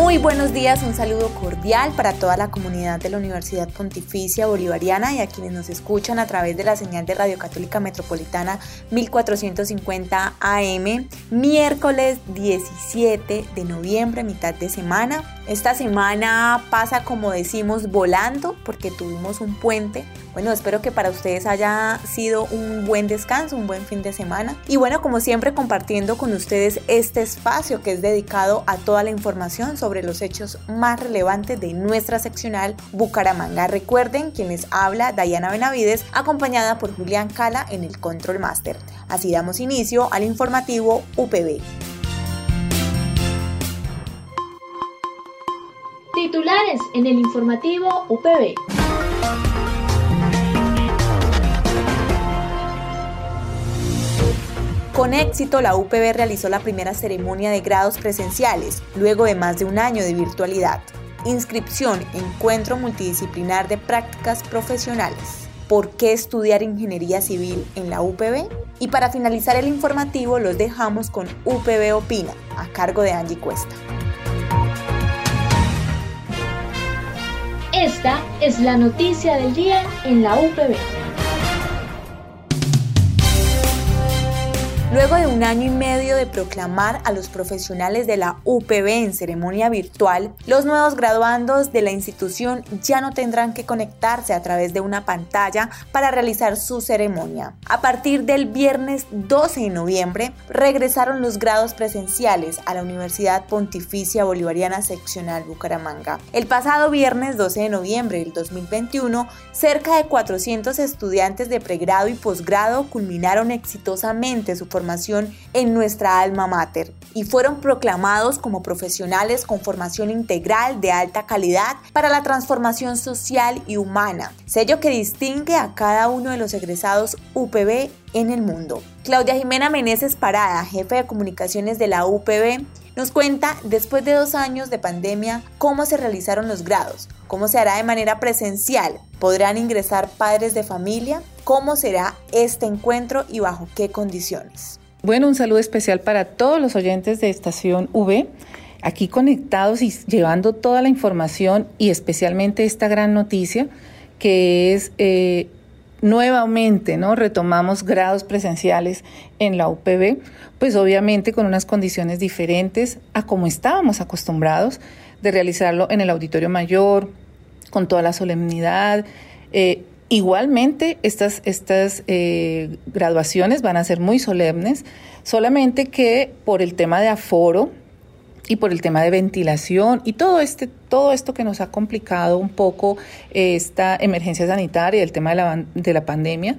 Muy buenos días, un saludo cordial para toda la comunidad de la Universidad Pontificia Bolivariana y a quienes nos escuchan a través de la señal de Radio Católica Metropolitana 1450 AM, miércoles 17 de noviembre, mitad de semana. Esta semana pasa, como decimos, volando porque tuvimos un puente bueno, espero que para ustedes haya sido un buen descanso, un buen fin de semana. Y bueno, como siempre, compartiendo con ustedes este espacio que es dedicado a toda la información sobre los hechos más relevantes de nuestra seccional Bucaramanga. Recuerden quienes habla Dayana Benavides, acompañada por Julián Cala en el Control Master. Así damos inicio al informativo UPB. Titulares en el informativo UPB. Con éxito, la UPB realizó la primera ceremonia de grados presenciales, luego de más de un año de virtualidad. Inscripción, encuentro multidisciplinar de prácticas profesionales. ¿Por qué estudiar ingeniería civil en la UPB? Y para finalizar el informativo los dejamos con UPB Opina, a cargo de Angie Cuesta. Esta es la noticia del día en la UPB. Luego de un año y medio de proclamar a los profesionales de la UPB en ceremonia virtual, los nuevos graduandos de la institución ya no tendrán que conectarse a través de una pantalla para realizar su ceremonia. A partir del viernes 12 de noviembre, regresaron los grados presenciales a la Universidad Pontificia Bolivariana Seccional Bucaramanga. El pasado viernes 12 de noviembre del 2021, cerca de 400 estudiantes de pregrado y posgrado culminaron exitosamente su formación en nuestra alma mater y fueron proclamados como profesionales con formación integral de alta calidad para la transformación social y humana, sello que distingue a cada uno de los egresados UPB en el mundo. Claudia Jimena Meneses Parada, jefe de comunicaciones de la UPB, nos cuenta, después de dos años de pandemia, cómo se realizaron los grados, cómo se hará de manera presencial, podrán ingresar padres de familia, cómo será este encuentro y bajo qué condiciones. Bueno, un saludo especial para todos los oyentes de Estación V, aquí conectados y llevando toda la información y especialmente esta gran noticia que es eh, nuevamente, ¿no? Retomamos grados presenciales en la UPB, pues obviamente con unas condiciones diferentes a como estábamos acostumbrados de realizarlo en el auditorio mayor, con toda la solemnidad. Eh, igualmente, estas, estas eh, graduaciones van a ser muy solemnes, solamente que por el tema de aforo, y por el tema de ventilación y todo este todo esto que nos ha complicado un poco eh, esta emergencia sanitaria, el tema de la, de la pandemia,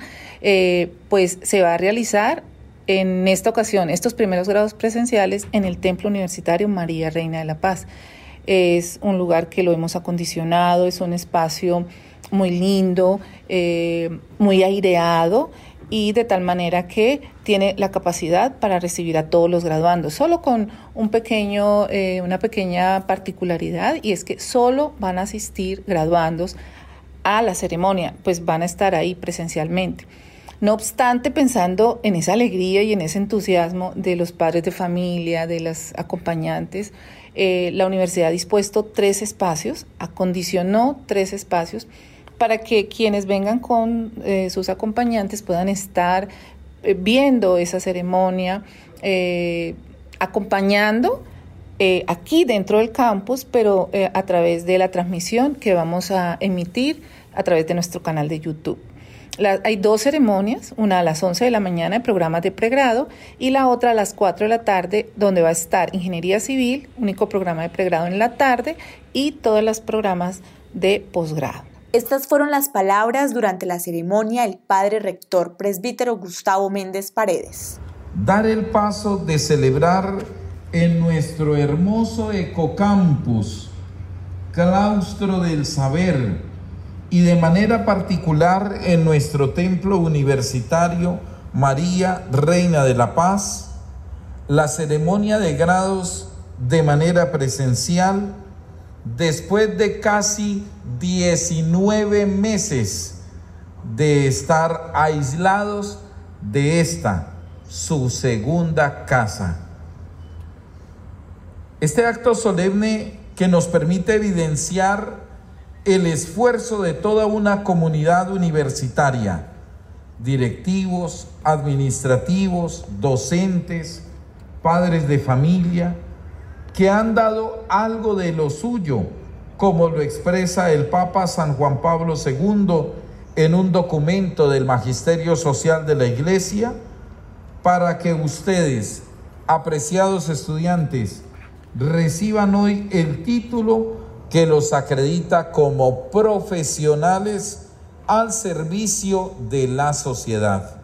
pues se va a realizar en esta ocasión estos primeros grados presenciales en el Templo Universitario María Reina de la Paz. Es un lugar que lo hemos acondicionado, es un espacio muy lindo, eh, muy aireado y de tal manera que tiene la capacidad para recibir a todos los graduandos, solo con un pequeño, eh, una pequeña particularidad y es que solo van a asistir graduandos a la ceremonia, pues van a estar ahí presencialmente. No obstante, pensando en esa alegría y en ese entusiasmo de los padres de familia, de las acompañantes, eh, la universidad ha dispuesto tres espacios, acondicionó tres espacios para que quienes vengan con eh, sus acompañantes puedan estar eh, viendo esa ceremonia, acompañando aquí dentro del campus, pero a través de la transmisión que vamos a emitir a través de nuestro canal de YouTube. Hay dos ceremonias, una a las 11 de la mañana en programas de pregrado y la otra a las 4 de la tarde donde va a estar Ingeniería Civil, único programa de pregrado en la tarde y todos los programas de posgrado. Estas fueron las palabras durante la ceremonia del padre rector presbítero Gustavo Méndez Paredes. Dar el paso de celebrar en nuestro hermoso ecocampus, claustro del saber, y de manera particular en nuestro templo universitario María, Reina de la Paz, la ceremonia de grados de manera presencial después de casi 19 meses de estar aislados de esta, su segunda casa. Este acto solemne que nos permite evidenciar el esfuerzo de toda una comunidad universitaria, directivos, administrativos, docentes, padres de familia, que han dado algo de lo suyo, como lo expresa el Papa San Juan Pablo II en un documento del Magisterio Social de la Iglesia, para que ustedes, apreciados estudiantes, reciban hoy el título que los acredita como profesionales al servicio de la sociedad.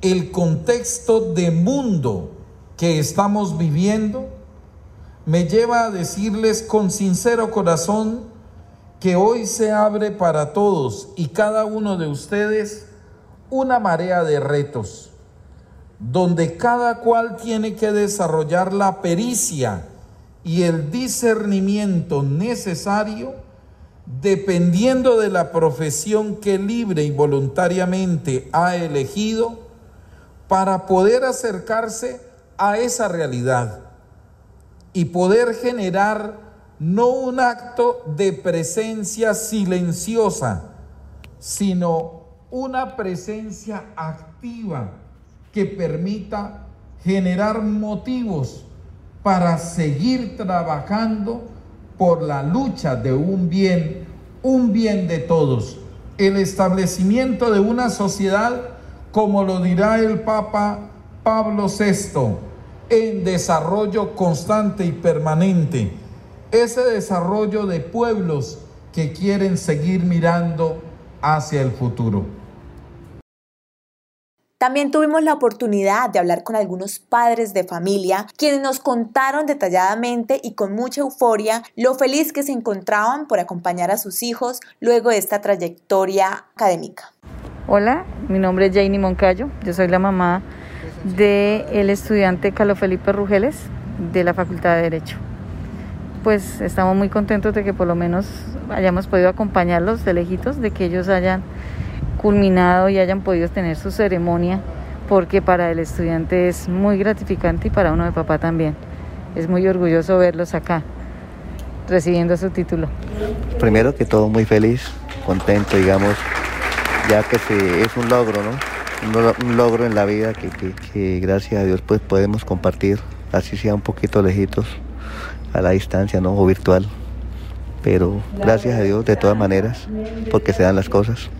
El contexto de mundo que estamos viviendo me lleva a decirles con sincero corazón que hoy se abre para todos y cada uno de ustedes una marea de retos, donde cada cual tiene que desarrollar la pericia y el discernimiento necesario dependiendo de la profesión que libre y voluntariamente ha elegido para poder acercarse a esa realidad y poder generar no un acto de presencia silenciosa, sino una presencia activa que permita generar motivos para seguir trabajando por la lucha de un bien, un bien de todos, el establecimiento de una sociedad, como lo dirá el Papa Pablo VI, en desarrollo constante y permanente, ese desarrollo de pueblos que quieren seguir mirando hacia el futuro. También tuvimos la oportunidad de hablar con algunos padres de familia, quienes nos contaron detalladamente y con mucha euforia lo feliz que se encontraban por acompañar a sus hijos luego de esta trayectoria académica. Hola, mi nombre es Janie Moncayo, yo soy la mamá del estudiante Carlos Felipe Rugeles de la Facultad de Derecho. Pues estamos muy contentos de que por lo menos hayamos podido acompañarlos de lejitos, de que ellos hayan culminado y hayan podido tener su ceremonia, porque para el estudiante es muy gratificante y para uno de papá también. Es muy orgulloso verlos acá, recibiendo su título. Primero que todo muy feliz, contento, digamos, ya que es un logro, ¿no? Un, logro en la vida que, que, gracias a Dios pues podemos compartir, así sea un poquito lejitos, a la distancia, ¿no? O virtual. Pero gracias a Dios de todas maneras, porque se dan las cosas.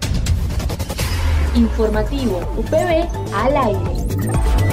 Informativo UPB al aire.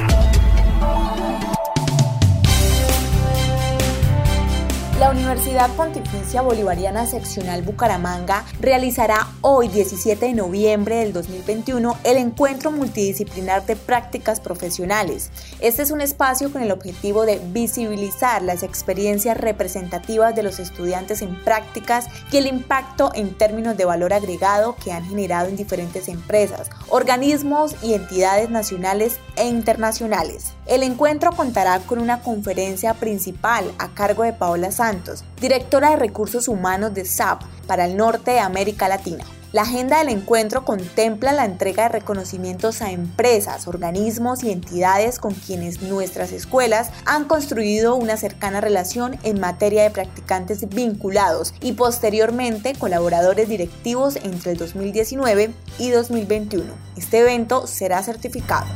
La Universidad Pontificia Bolivariana Seccional Bucaramanga realizará hoy 17 de noviembre del 2021 el encuentro multidisciplinar de prácticas profesionales. Este es un espacio con el objetivo de visibilizar las experiencias representativas de los estudiantes en prácticas y el impacto en términos de valor agregado que han generado en diferentes empresas, organismos y entidades nacionales e internacionales. El encuentro contará con una conferencia principal a cargo de Paola Santos, directora de Recursos Humanos de SAP para el norte de América Latina. La agenda del encuentro contempla la entrega de reconocimientos a empresas, organismos y entidades con quienes nuestras escuelas han construido una cercana relación en materia de practicantes vinculados y posteriormente colaboradores directivos entre el 2019 y 2021. Este evento será certificado.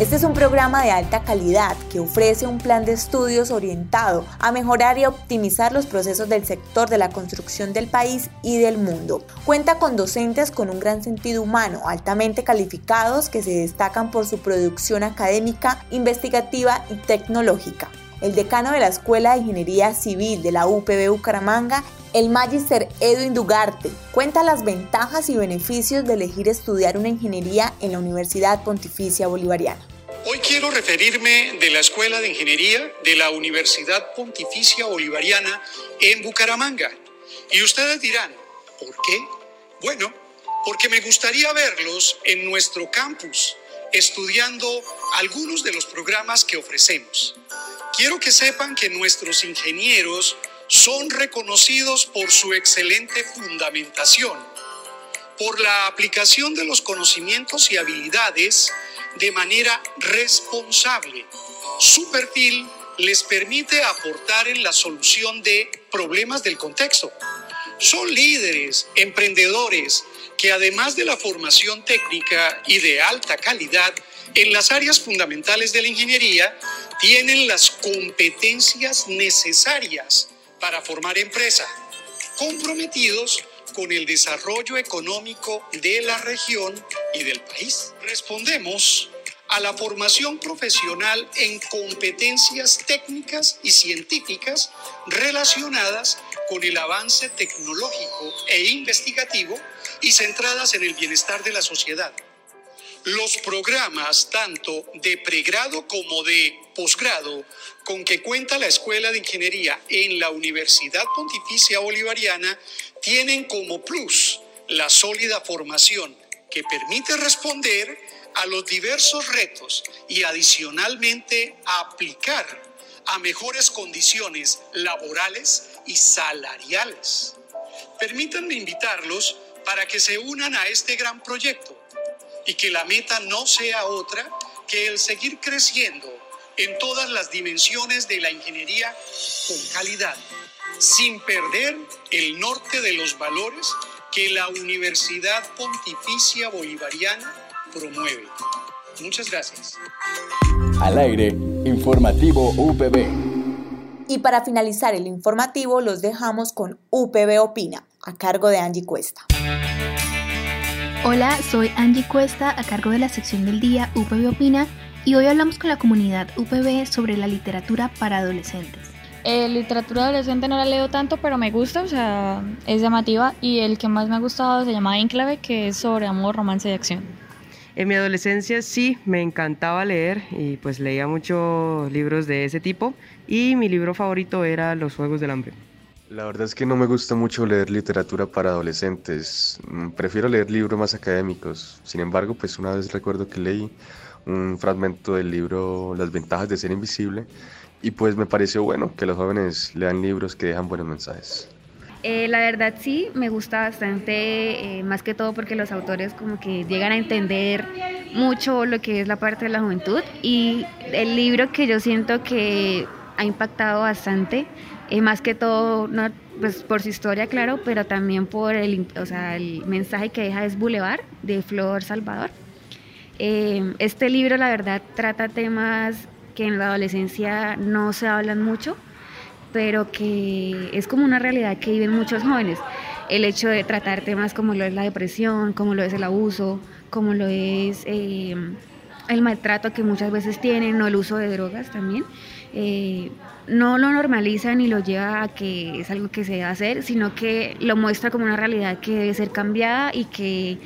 Este es un programa de alta calidad que ofrece un plan de estudios orientado a mejorar y optimizar los procesos del sector de la construcción del país y del mundo. Cuenta con docentes con un gran sentido humano, altamente calificados que se destacan por su producción académica, investigativa y tecnológica. El decano de la Escuela de Ingeniería Civil de la UPB Bucaramanga, el Magister Edwin Dugarte, cuenta las ventajas y beneficios de elegir estudiar una ingeniería en la Universidad Pontificia Bolivariana. Hoy quiero referirme de la Escuela de Ingeniería de la Universidad Pontificia Bolivariana en Bucaramanga. Y ustedes dirán, ¿por qué? Bueno, porque me gustaría verlos en nuestro campus estudiando algunos de los programas que ofrecemos. Quiero que sepan que nuestros ingenieros son reconocidos por su excelente fundamentación, por la aplicación de los conocimientos y habilidades de manera responsable. Su perfil les permite aportar en la solución de problemas del contexto. Son líderes, emprendedores, que además de la formación técnica y de alta calidad en las áreas fundamentales de la ingeniería, tienen las competencias necesarias para formar empresa, comprometidos con el desarrollo económico de la región y del país. Respondemos a la formación profesional en competencias técnicas y científicas relacionadas con el avance tecnológico e investigativo y centradas en el bienestar de la sociedad. Los programas tanto de pregrado como de posgrado con que cuenta la Escuela de Ingeniería en la Universidad Pontificia Bolivariana tienen como plus la sólida formación que permite responder a los diversos retos y adicionalmente aplicar a mejores condiciones laborales y salariales. Permítanme invitarlos para que se unan a este gran proyecto y que la meta no sea otra que el seguir creciendo en todas las dimensiones de la ingeniería con calidad sin perder el norte de los valores que la Universidad Pontificia Bolivariana promueve. Muchas gracias. Al aire, informativo UPB. Y para finalizar el informativo, los dejamos con UPB Opina, a cargo de Angie Cuesta. Hola, soy Angie Cuesta, a cargo de la sección del día UPB Opina, y hoy hablamos con la comunidad UPB sobre la literatura para adolescentes. Eh, literatura adolescente no la leo tanto, pero me gusta, o sea, es llamativa. Y el que más me ha gustado se llama Enclave, que es sobre amor, romance y acción. En mi adolescencia sí, me encantaba leer y pues leía muchos libros de ese tipo. Y mi libro favorito era Los Juegos del Hambre. La verdad es que no me gusta mucho leer literatura para adolescentes. Mm, prefiero leer libros más académicos. Sin embargo, pues una vez recuerdo que leí un fragmento del libro Las ventajas de ser invisible y pues me pareció bueno que los jóvenes lean libros que dejan buenos mensajes. Eh, la verdad sí, me gusta bastante, eh, más que todo porque los autores como que llegan a entender mucho lo que es la parte de la juventud y el libro que yo siento que ha impactado bastante, eh, más que todo, pues por su historia, claro, pero también por el, o sea, el mensaje que deja es Boulevard de Flor Salvador. este libro, la verdad, trata temas que en la adolescencia no se hablan mucho, pero que es como una realidad que viven muchos jóvenes. El hecho de tratar temas como lo es la depresión, como lo es el abuso, como lo es eh, el maltrato que muchas veces tienen, o el uso de drogas también, eh, no lo normaliza ni lo lleva a que es algo que se debe hacer, sino que lo muestra como una realidad que debe ser cambiada y que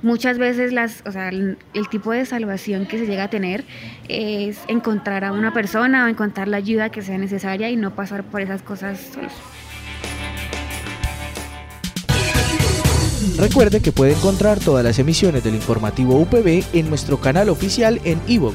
Muchas veces las, o sea, el, tipo de salvación que se llega a tener es encontrar a una persona o encontrar la ayuda que sea necesaria y no pasar por esas cosas solos. Recuerde que puede encontrar todas las emisiones del informativo UPB en nuestro canal oficial en iVoox,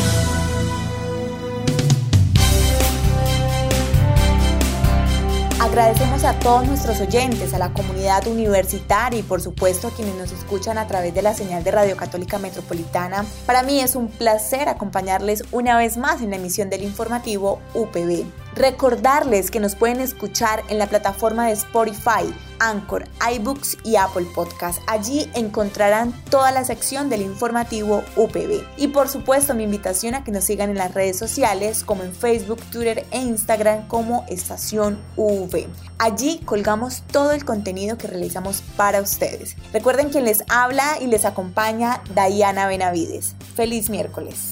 Agradecemos a todos nuestros oyentes, a la comunidad universitaria y por supuesto a quienes nos escuchan a través de la señal de Radio Católica Metropolitana. Para mí es un placer acompañarles una vez más en la emisión del informativo UPB. Recordarles que nos pueden escuchar en la plataforma de Spotify, Anchor, iBooks y Apple Podcast. Allí encontrarán toda la sección del informativo UPB. Y por supuesto mi invitación a que nos sigan en las redes sociales como en Facebook, Twitter e Instagram como Estación UV. Allí colgamos todo el contenido que realizamos para ustedes. Recuerden quien les habla y les acompaña Diana Benavides. Feliz miércoles.